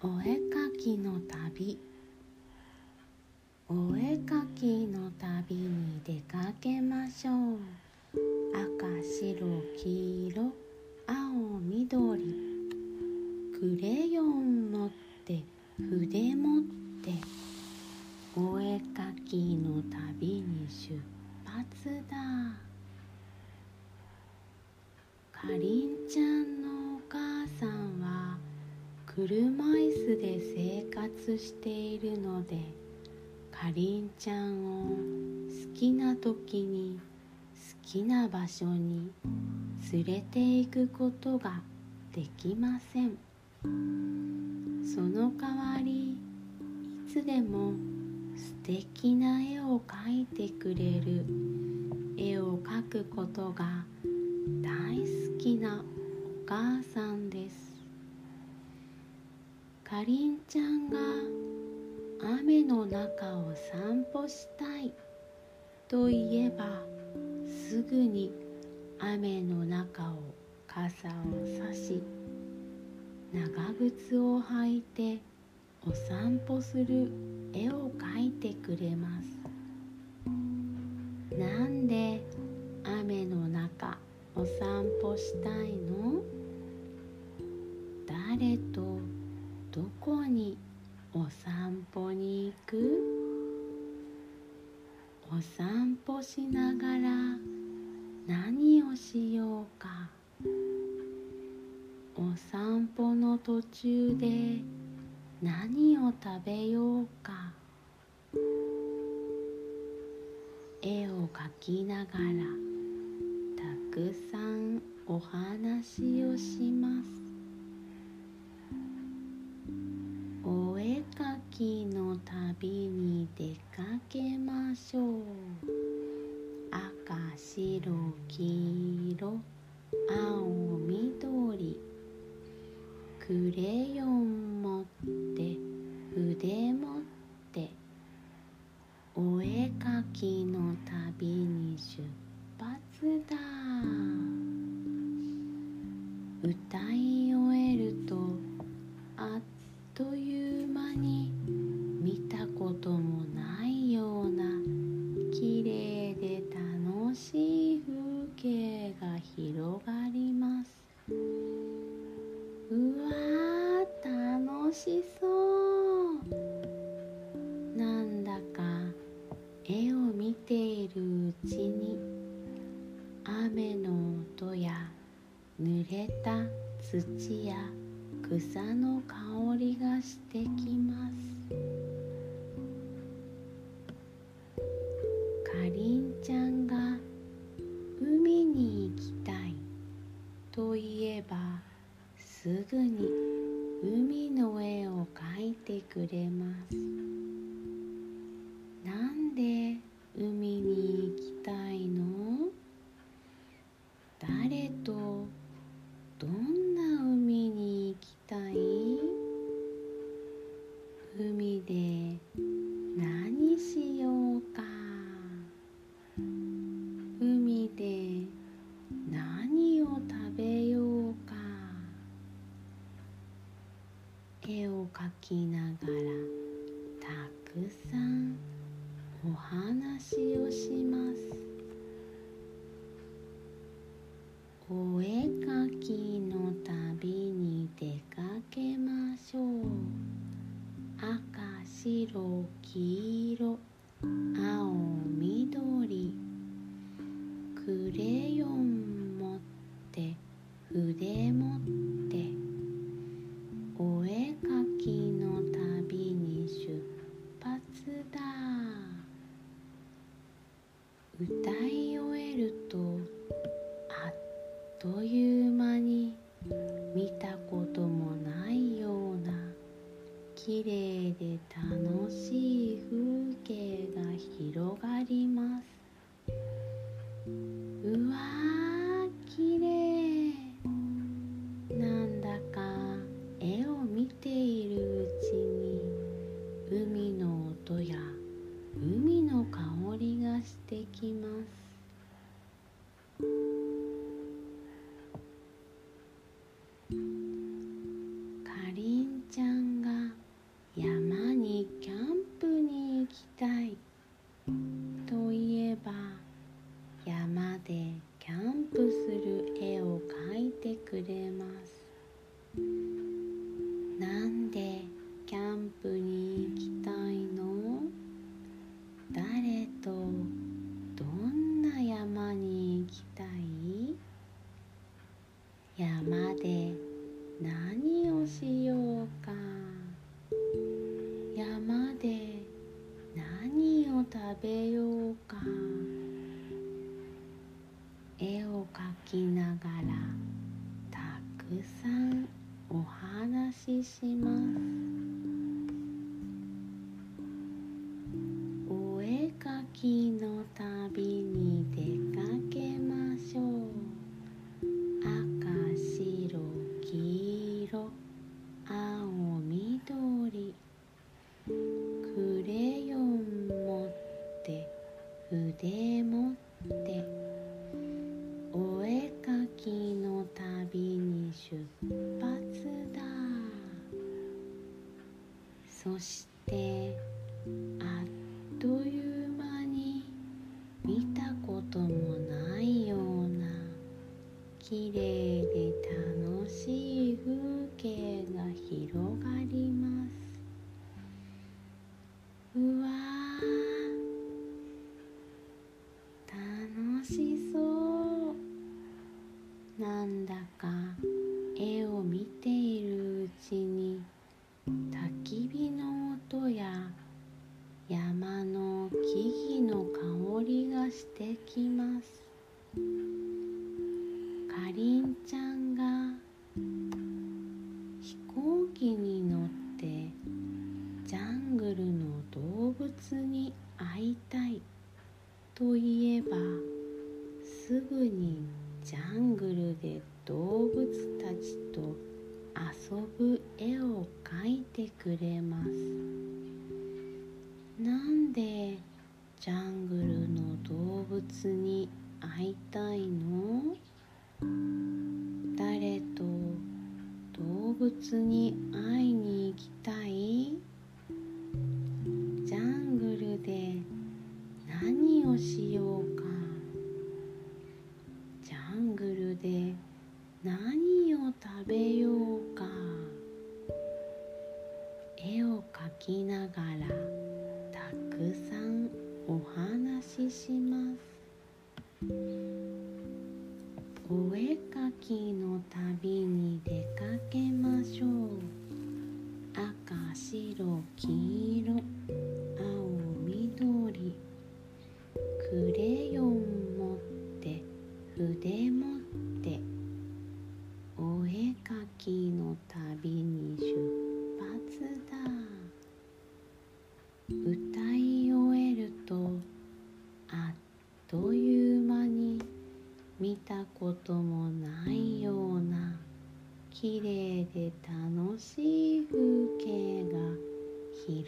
お絵かきの旅。お絵かきの旅に出かけましょう。赤白黄色青緑。クレヨン持って筆持って。お絵かきの旅に出発だ。かりんちゃん車椅子で生活しているのでかりんちゃんを好きな時に好きな場所に連れて行くことができません。その代わりいつでも素敵な絵を描いてくれる絵を描くことが大好きなお母さんです。かりんちゃんが雨の中を散歩したいと言えばすぐに雨の中を傘を差し長靴を履いてお散歩する絵を描いてくれます。なんで雨の中お散歩したいの？誰とどこにお散歩に行く？お散歩しながら何をしようか？お散歩の途中で何を食べようか？絵を描きながらたくさんお話をします。きの旅に出かけましょう。赤白黄色青緑クレヨン持って筆持ってお絵かきの旅に出発だ。に行きたいと言えばすぐに海の絵を描いてくれます。なんで海に行きたいの？誰とどん白黄色青緑クレヨン持って筆持ってお絵かきの旅に出発だ歌い終えるとあっという間に見たこともないような綺麗で楽しい風景が広がり何をしようか。山で何を食べようか。絵を描きながらたくさんお話しします。お絵描きの旅そしてあっという間に見たこともないようなきれルで動物たちと遊ぶ絵を描いてくれます。なんでジャングルの動物に会いたいの？誰と動物に会いに行きたい？ジャングルで何をしようか？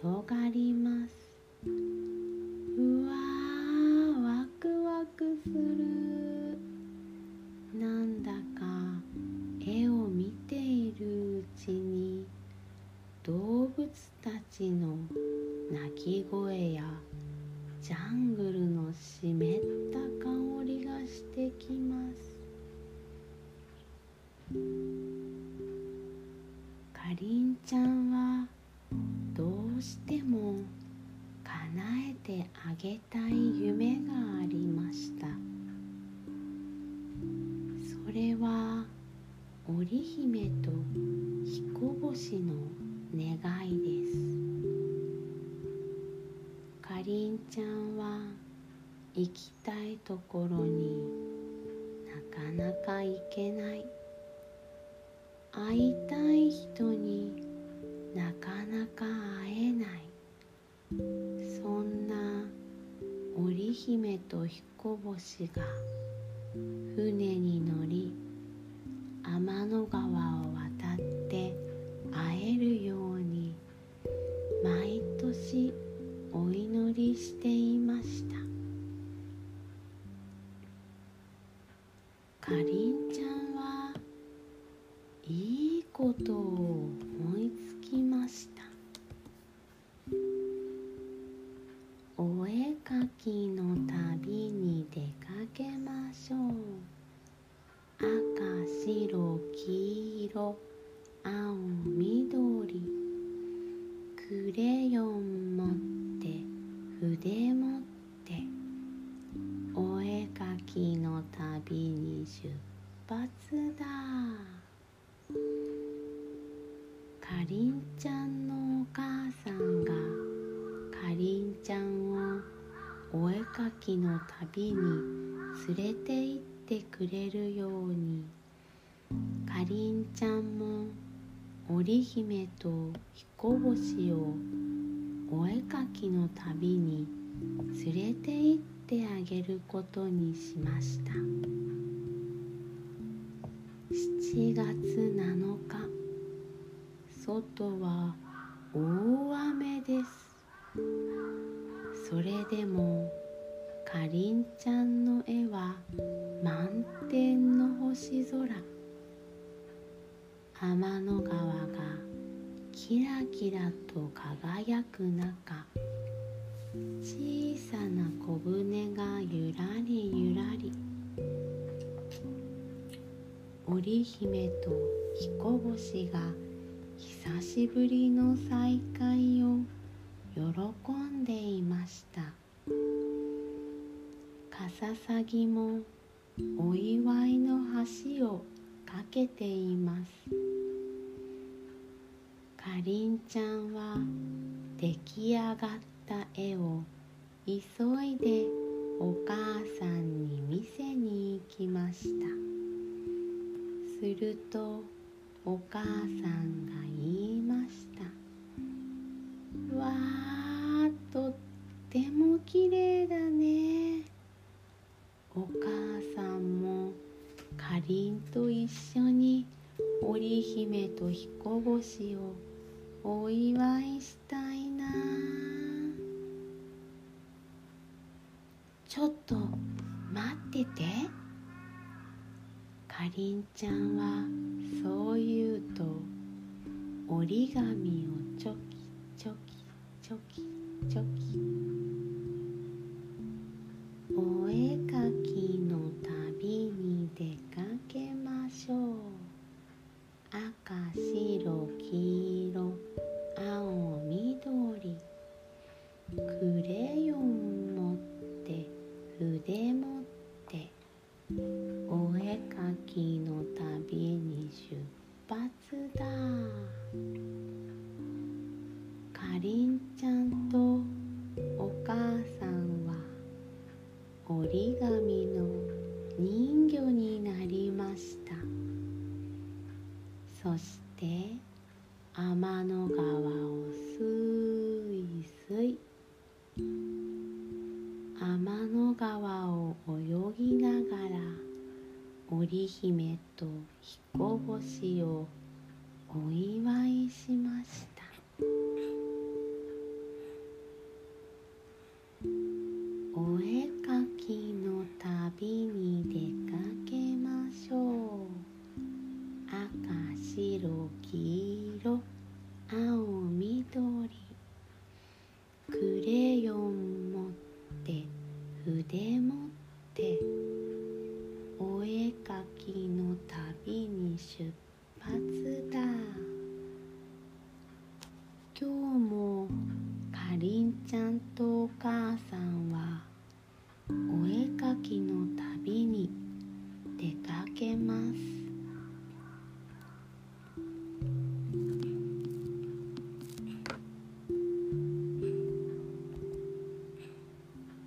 広がります。うわーワクワクするなんだか絵を見ているうちに動物たちの鳴き声やジャングルの湿った香りがしてきます。かりんちゃんうしても叶えてあげたい夢がありました。それは織姫と彦星の願いです。かりんちゃんは行きたいところになかなか行けない。会いたい人になかなか会えない。そんな織姫と彦星が船に乗り天の川を渡って会えるように毎年お祈りしていました。かりんちゃんはいいことを出発だかりんちゃんのお母さんがかりんちゃんをお絵かきの旅に連れて行ってくれるようにかりんちゃんも織姫と彦星をお絵かきの旅に連れて行ってあげることにしました。7月7日外は大雨です。それでもかりんちゃんの絵は満天の星空。天の川がキラキラと輝く中小さな小舟がゆらりゆらり。織姫と彦星が久しぶりの再会を喜んでいました。かささぎもお祝いの橋をかけています。かりんちゃんは出来上がった絵を急いでお母さんに見せに行きました。するとお母さんが言いました「わーとってもきれいだね」お母さんもかりんと一緒に織姫と彦星をお祝いしたいな。ちょっと待ってて。りんちゃんはそう言うと折り紙をチョキチョキチョキチョキ。彦星をお祝いしました。お絵かきの旅に旅